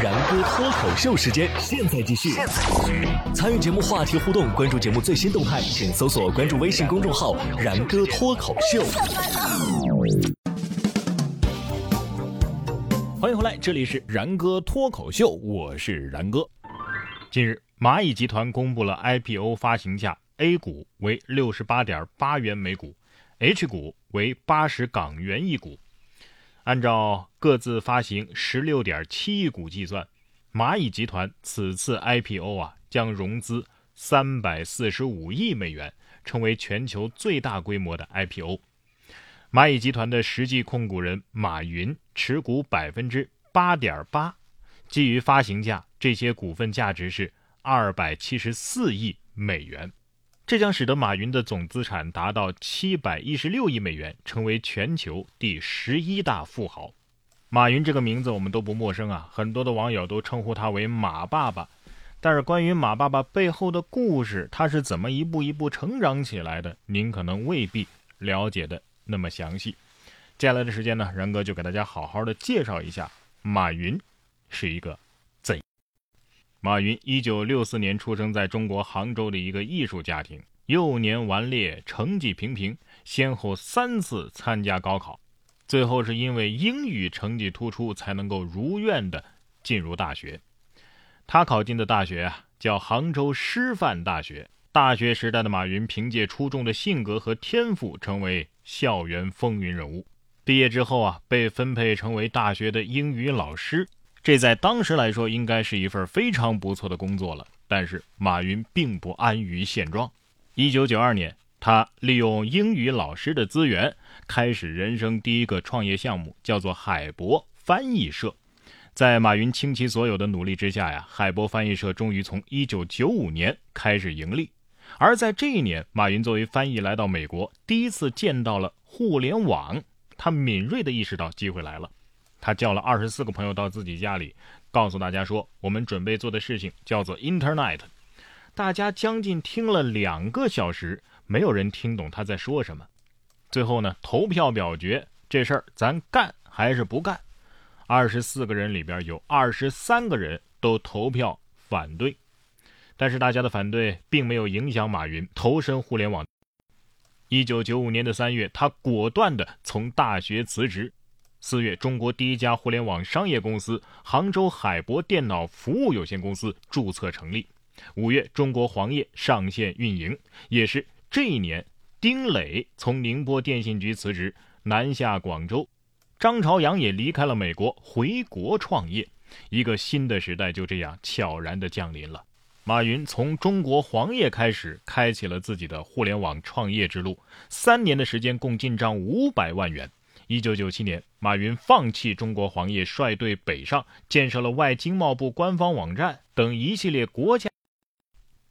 然哥脱口秀时间，现在继续。参与节目话题互动，关注节目最新动态，请搜索关注微信公众号“然哥脱口秀”。欢迎回来，这里是然哥脱口秀，我是然哥。近日，蚂蚁集团公布了 IPO 发行价，A 股为六十八点八元每股，H 股为八十港元一股。按照各自发行十六点七亿股计算，蚂蚁集团此次 IPO 啊将融资三百四十五亿美元，成为全球最大规模的 IPO。蚂蚁集团的实际控股人马云持股百分之八点八，基于发行价，这些股份价值是二百七十四亿美元。这将使得马云的总资产达到七百一十六亿美元，成为全球第十一大富豪。马云这个名字我们都不陌生啊，很多的网友都称呼他为马爸爸。但是关于马爸爸背后的故事，他是怎么一步一步成长起来的，您可能未必了解的那么详细。接下来的时间呢，然哥就给大家好好的介绍一下马云是一个。马云一九六四年出生在中国杭州的一个艺术家庭，幼年顽劣，成绩平平，先后三次参加高考，最后是因为英语成绩突出，才能够如愿的进入大学。他考进的大学啊，叫杭州师范大学。大学时代的马云凭借出众的性格和天赋，成为校园风云人物。毕业之后啊，被分配成为大学的英语老师。这在当时来说，应该是一份非常不错的工作了。但是马云并不安于现状。一九九二年，他利用英语老师的资源，开始人生第一个创业项目，叫做海博翻译社。在马云倾其所有的努力之下呀，海博翻译社终于从一九九五年开始盈利。而在这一年，马云作为翻译来到美国，第一次见到了互联网，他敏锐地意识到机会来了。他叫了二十四个朋友到自己家里，告诉大家说：“我们准备做的事情叫做 Internet。”大家将近听了两个小时，没有人听懂他在说什么。最后呢，投票表决这事儿，咱干还是不干？二十四个人里边有二十三个人都投票反对，但是大家的反对并没有影响马云投身互联网。一九九五年的三月，他果断的从大学辞职。四月，中国第一家互联网商业公司杭州海博电脑服务有限公司注册成立。五月，中国黄页上线运营。也是这一年，丁磊从宁波电信局辞职，南下广州。张朝阳也离开了美国，回国创业。一个新的时代就这样悄然地降临了。马云从中国黄页开始，开启了自己的互联网创业之路。三年的时间，共进账五百万元。一九九七年，马云放弃中国黄页，率队北上，建设了外经贸部官方网站等一系列国家。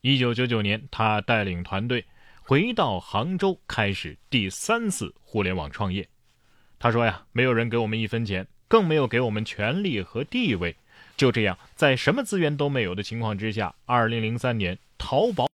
一九九九年，他带领团队回到杭州，开始第三次互联网创业。他说：“呀，没有人给我们一分钱，更没有给我们权力和地位。就这样，在什么资源都没有的情况之下，二零零三年，淘宝；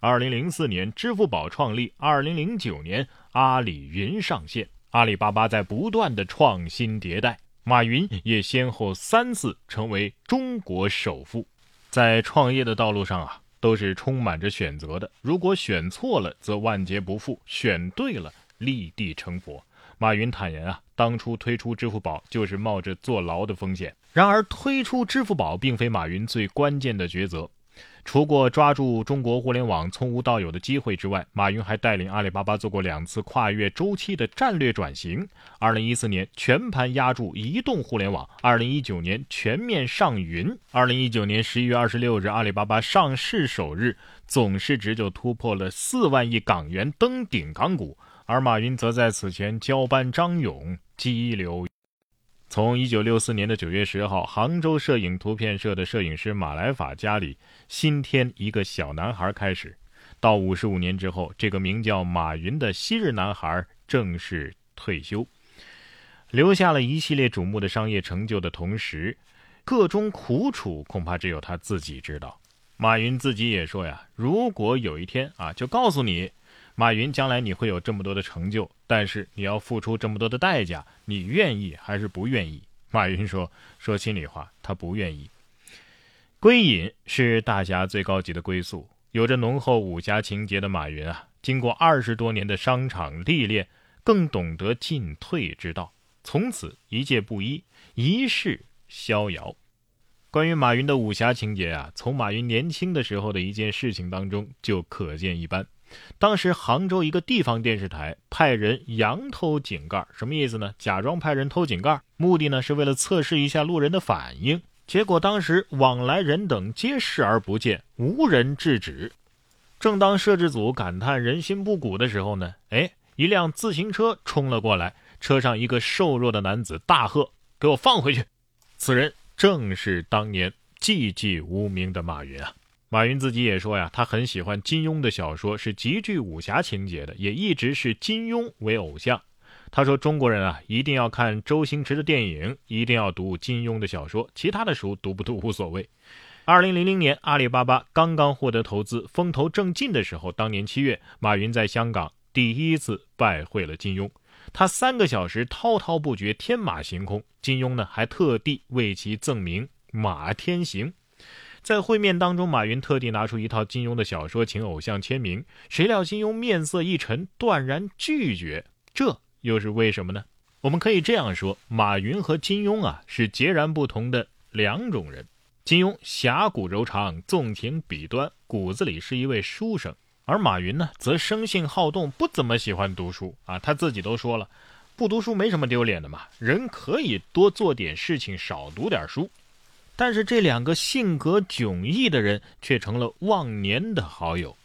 二零零四年，支付宝创立；二零零九年，阿里云上线。”阿里巴巴在不断的创新迭代，马云也先后三次成为中国首富。在创业的道路上啊，都是充满着选择的。如果选错了，则万劫不复；选对了，立地成佛。马云坦言啊，当初推出支付宝就是冒着坐牢的风险。然而，推出支付宝并非马云最关键的抉择。除过抓住中国互联网从无到有的机会之外，马云还带领阿里巴巴做过两次跨越周期的战略转型。二零一四年全盘压住移动互联网，二零一九年全面上云。二零一九年十一月二十六日，阿里巴巴上市首日，总市值就突破了四万亿港元，登顶港股。而马云则在此前交班张勇，激流。从一九六四年的九月十号，杭州摄影图片社的摄影师马来法家里新添一个小男孩开始，到五十五年之后，这个名叫马云的昔日男孩正式退休，留下了一系列瞩目的商业成就的同时，各中苦楚恐怕只有他自己知道。马云自己也说呀：“如果有一天啊，就告诉你。”马云，将来你会有这么多的成就，但是你要付出这么多的代价，你愿意还是不愿意？马云说：“说心里话，他不愿意。归隐是大侠最高级的归宿，有着浓厚武侠情节的马云啊，经过二十多年的商场历练，更懂得进退之道，从此一介布衣，一世逍遥。关于马云的武侠情节啊，从马云年轻的时候的一件事情当中就可见一斑。”当时杭州一个地方电视台派人佯偷井盖，什么意思呢？假装派人偷井盖，目的呢是为了测试一下路人的反应。结果当时往来人等皆视而不见，无人制止。正当摄制组感叹人心不古的时候呢，哎，一辆自行车冲了过来，车上一个瘦弱的男子大喝：“给我放回去！”此人正是当年寂寂无名的马云啊。马云自己也说呀，他很喜欢金庸的小说，是极具武侠情节的，也一直是金庸为偶像。他说：“中国人啊，一定要看周星驰的电影，一定要读金庸的小说，其他的书读不读无所谓。”二零零零年，阿里巴巴刚刚获得投资，风头正劲的时候，当年七月，马云在香港第一次拜会了金庸，他三个小时滔滔不绝，天马行空。金庸呢，还特地为其赠名“马天行”。在会面当中，马云特地拿出一套金庸的小说，请偶像签名。谁料金庸面色一沉，断然拒绝。这又是为什么呢？我们可以这样说：马云和金庸啊，是截然不同的两种人。金庸侠骨柔肠，纵情笔端，骨子里是一位书生；而马云呢，则生性好动，不怎么喜欢读书啊。他自己都说了，不读书没什么丢脸的嘛，人可以多做点事情，少读点书。但是这两个性格迥异的人却成了忘年的好友。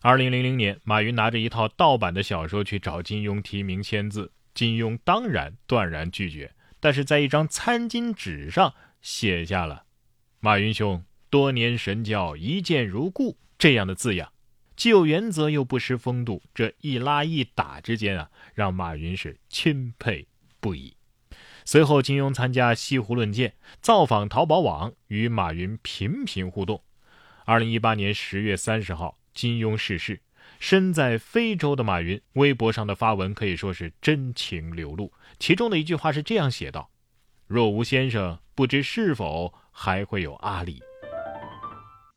二零零零年，马云拿着一套盗版的小说去找金庸提名签字，金庸当然断然拒绝，但是在一张餐巾纸上写下了“马云兄，多年神交，一见如故”这样的字样，既有原则又不失风度。这一拉一打之间啊，让马云是钦佩不已。随后，金庸参加西湖论剑，造访淘宝网，与马云频频互动。二零一八年十月三十号，金庸逝世。身在非洲的马云，微博上的发文可以说是真情流露。其中的一句话是这样写道：“若无先生，不知是否还会有阿里。”